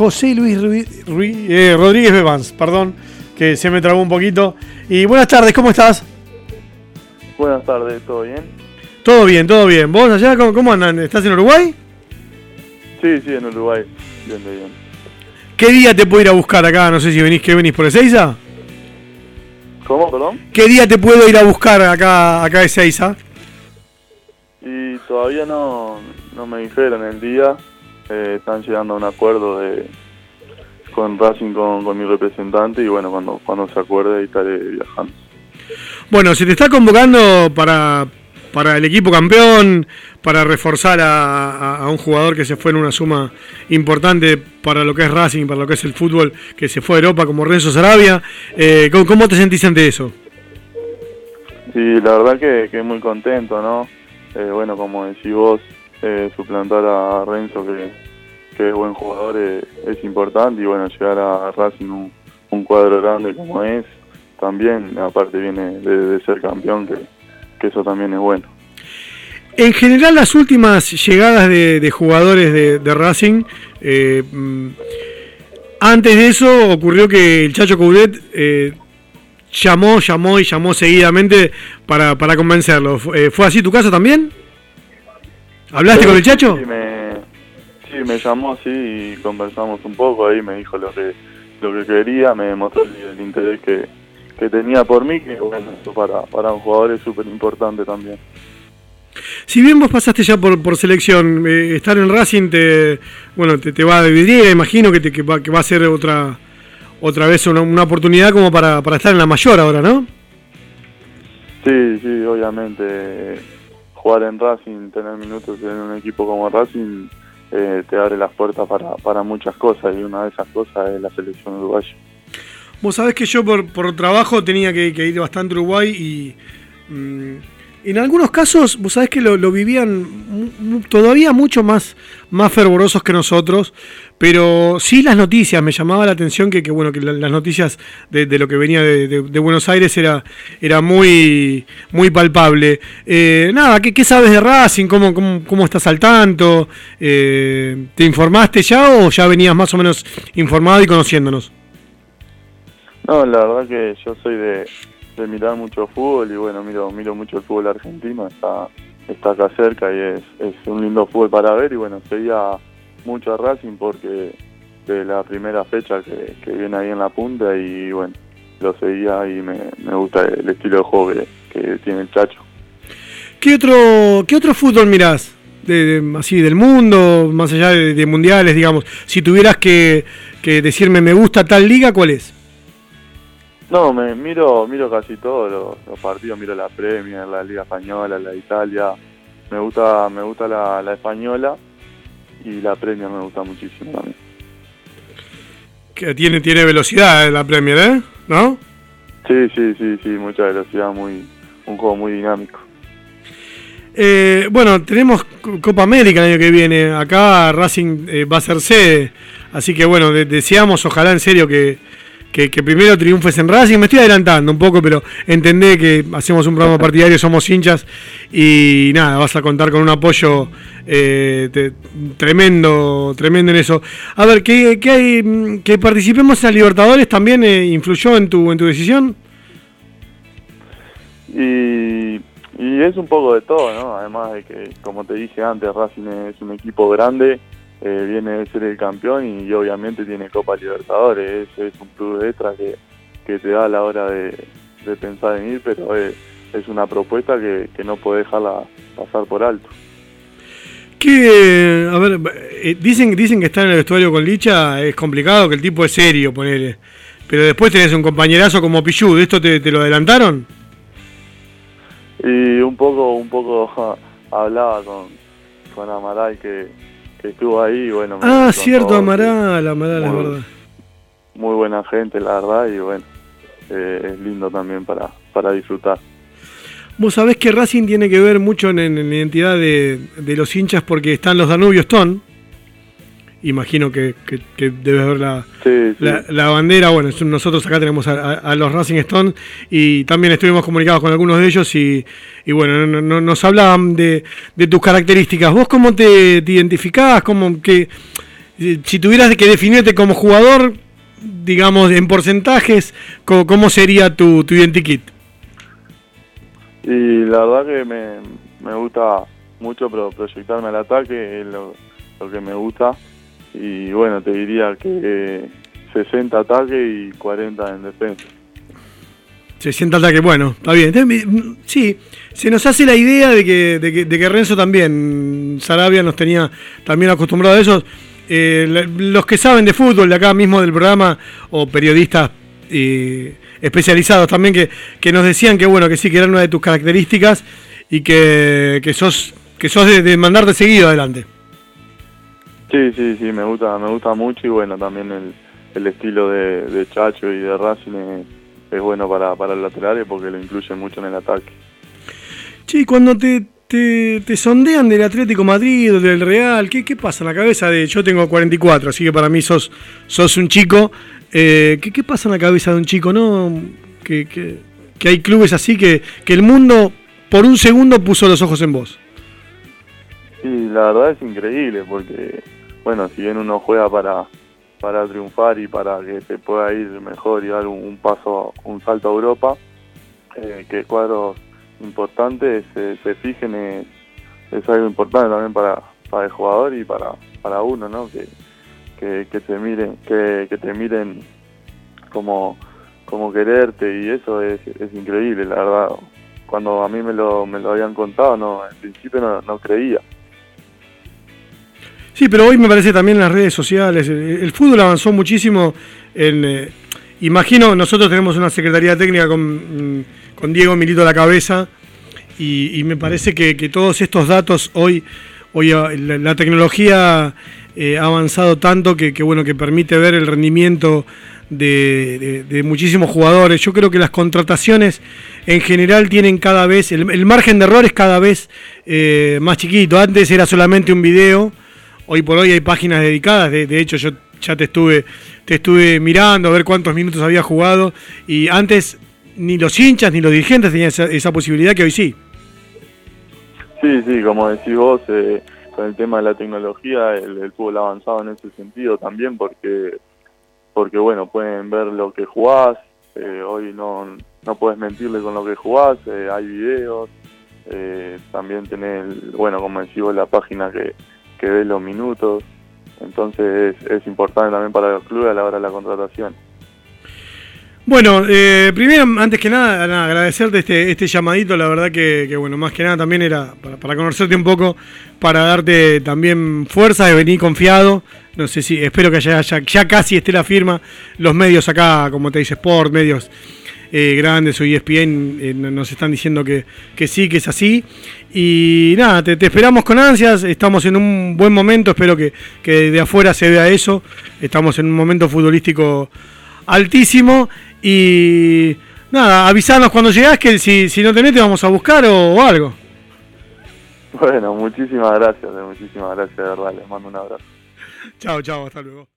José Luis eh, Rodríguez Bevans, perdón, que se me trabó un poquito. Y buenas tardes, ¿cómo estás? Buenas tardes, ¿todo bien? Todo bien, todo bien. ¿Vos allá cómo, andan? ¿Estás en Uruguay? Sí, sí, en Uruguay. Bien, bien. ¿Qué día te puedo ir a buscar acá? No sé si venís, ¿qué venís por Ezeiza? ¿Cómo, perdón? ¿Qué día te puedo ir a buscar acá, acá a Ezeiza? Y todavía no, no me dijeron el día. Eh, están llegando a un acuerdo de con Racing, con, con mi representante, y bueno, cuando, cuando se acuerde estaré viajando. Bueno, se te está convocando para, para el equipo campeón, para reforzar a, un jugador que se fue en una suma importante para lo que es Racing, para lo que es el fútbol, que se fue a Europa como Renzo Sarabia. Eh, ¿cómo, te sentís ante eso? Sí, la verdad que, que muy contento, ¿no? Eh, bueno, como decís vos, eh, suplantar a Renzo, que, que es buen jugador, es importante, y bueno, llegar a Racing un, un cuadro grande como es, también, aparte viene de, ser campeón, que, eso también es bueno. En general, las últimas llegadas de, jugadores de, Racing, eh, mm, antes de eso ocurrió que el Chacho Coudet eh, llamó, llamó y llamó seguidamente para, para convencerlo. Eh, ¿Fue así tu caso también? ¿Hablaste con el Chacho? Sí me, sí, me llamó, sí, y conversamos un poco, ahí me dijo lo que, lo que quería, me demostró el interés que, que tenía por mí, que bueno, eso para, para un jugador es súper importante también. Si bien vos pasaste ya por, por selección, eh, estar en Racing te, bueno, te, va a dividir, imagino que, te, que, va, que va a ser otra otra vez una, una oportunidad como para, para estar en la mayor ahora, ¿no? Sí, sí, obviamente. Jugar en Racing, tener minutos en un equipo como Racing, eh, te abre las puertas para, muchas cosas y una de esas cosas es la selección uruguaya. Vos sabés que yo por, por trabajo tenía que, ir bastante a Uruguay y mm, en algunos casos, vos sabés que lo, vivían todavía mucho más, más fervorosos que nosotros, pero sí las noticias, me llamaba la atención que, bueno, que las noticias de, lo que venía de, Buenos Aires era, era muy, muy palpable. Eh, nada, ¿qué, sabes de Racing? ¿Cómo, cómo, estás al tanto? Eh, ¿Te informaste ya o ya venías más o menos informado y conociéndonos? No, la verdad que yo soy de, mirar mucho fútbol y bueno, miro miro mucho el fútbol argentino, está está acá cerca y es, es un lindo fútbol para ver y bueno, seguía mucho a Racing porque de la primera fecha que, viene ahí en la punta y bueno, lo seguía y me, gusta el estilo de juego que, tiene el Chacho. ¿Qué otro, qué otro fútbol mirás? De, así del mundo, más allá de, mundiales, digamos. Si tuvieras que, que decirme me gusta tal liga, ¿cuál es? No, me miro miro casi todos los, partidos, miro la Premier, la Liga Española, la de Italia. Me gusta me gusta la, española y la Premier me gusta muchísimo también. Que tiene tiene velocidad la Premier, ¿eh? ¿No? Sí, sí, sí, sí, mucha velocidad, muy un juego muy dinámico. Eh, bueno, tenemos Copa América el año que viene. Acá Racing eh, va a ser sede. Así que bueno, deseamos, ojalá en serio que, que, primero triunfes en Racing. Me estoy adelantando un poco, pero entendé que hacemos un programa partidario, somos hinchas y nada, vas a contar con un apoyo eh, tremendo, tremendo en eso. A ver, ¿qué, hay? ¿Que participemos en Libertadores también eh, influyó en tu, en tu decisión? Y, y es un poco de todo, ¿no? Además de que, como te dije antes, Racing es un equipo grande eh, viene de ser el campeón y, obviamente tiene Copa Libertadores. Es, es un club extra que, que, te da a la hora de, pensar en ir, pero es, una propuesta que, no puede dejarla pasar por alto. Que, a ver, eh, dicen, dicen que estar en el vestuario con Licha es complicado, que el tipo es serio, ponele. Pero después tenés un compañerazo como Pichu, ¿de esto te, lo adelantaron? Y un poco, un poco hablaba con, con Amaral que, que estuvo ahí, bueno. Ah, cierto, Amaral, Amaral, es verdad. Muy buena gente, la verdad, y bueno, eh, es lindo también para, para disfrutar. Vos sabés que Racing tiene que ver mucho en, la identidad de, de, los hinchas porque están los Danubio Stone, imagino que, debes ver la, la, bandera. Bueno, nosotros acá tenemos a, los Racing Stone y también estuvimos comunicados con algunos de ellos y, bueno, nos hablaban de, tus características. ¿Vos cómo te, identificás? ¿Cómo, que, si tuvieras que definirte como jugador, digamos, en porcentajes, ¿cómo, sería tu, tu identikit? Y la verdad que me, me gusta mucho proyectarme al ataque, es lo, que me gusta. Y bueno, te diría que 60 ataque y 40 en defensa. 60 ataque, bueno, está bien. Sí, se nos hace la idea de que, de que, Renzo también, Sarabia nos tenía también acostumbrado a eso. Eh, los que saben de fútbol de acá mismo del programa o periodistas eh, especializados también que, que, nos decían que bueno, que sí, que era una de tus características y que, que sos que sos de, mandarte seguido adelante. Sí, sí, sí, me gusta, me gusta mucho y bueno, también el, el estilo de, Chacho y de Racing es, bueno para, para el lateral porque lo incluye mucho en el ataque. Sí, cuando te, te, sondean del Atlético Madrid o del Real, ¿qué, ¿qué pasa en la cabeza de.? Yo tengo 44, así que para mí sos, sos un chico. Eh, ¿qué, ¿qué, pasa en la cabeza de un chico, no? Que, que, que hay clubes así que, que el mundo por un segundo puso los ojos en vos. Sí, la verdad es increíble porque, bueno, si bien uno juega para, para triunfar y para que se pueda ir mejor y dar un, paso, un salto a Europa, eh, que cuadros importantes se, se fijen es, es, algo importante también para, para el jugador y para, para uno, ¿no? Que, que, te miren, que, que te miren como, como quererte y eso es, es increíble, la verdad. Cuando a mí me lo, me lo habían contado, no, en principio no, no creía. Sí, pero hoy me parece también las redes sociales, el, fútbol avanzó muchísimo en... Eh, imagino, nosotros tenemos una secretaría técnica con, mm, con Diego Milito a la cabeza y, me parece que, todos estos datos hoy, hoy ah, la, tecnología eh, ha avanzado tanto que, bueno, que permite ver el rendimiento de, muchísimos jugadores. Yo creo que las contrataciones en general tienen cada vez, el, margen de error es cada vez eh, más chiquito. Antes era solamente un video Hoy por hoy hay páginas dedicadas, de, hecho yo ya te estuve, te estuve mirando a ver cuántos minutos había jugado y antes ni los hinchas ni los dirigentes tenían esa, posibilidad que hoy sí. Sí, sí, como decís vos, eh, con el tema de la tecnología, el, fútbol ha avanzado en ese sentido también porque, porque bueno, pueden ver lo que jugás, eh, hoy no, no puedes mentirle con lo que jugás, eh, hay videos, también tenés, bueno, como decís vos, la página que que ve los minutos. Entonces es, importante también para los clubes a la hora de la contratación. Bueno, eh, primero, antes que nada, agradecerte este, este llamadito, la verdad que, bueno, más que nada también era para, conocerte un poco, para darte también fuerza de venir confiado. No sé si, espero que ya, ya casi esté la firma. Los medios acá, como te dice Sport, medios eh, grandes o ESPN eh, nos están diciendo que, sí, que es así. Y nada, te, esperamos con ansias, estamos en un buen momento, espero que, de afuera se vea eso. Estamos en un momento futbolístico altísimo y nada, avisarnos cuando llegás que si, si no tenés te vamos a buscar o, algo. Bueno, muchísimas gracias, muchísimas gracias, de verdad, les mando un abrazo. Chao, chao, hasta luego.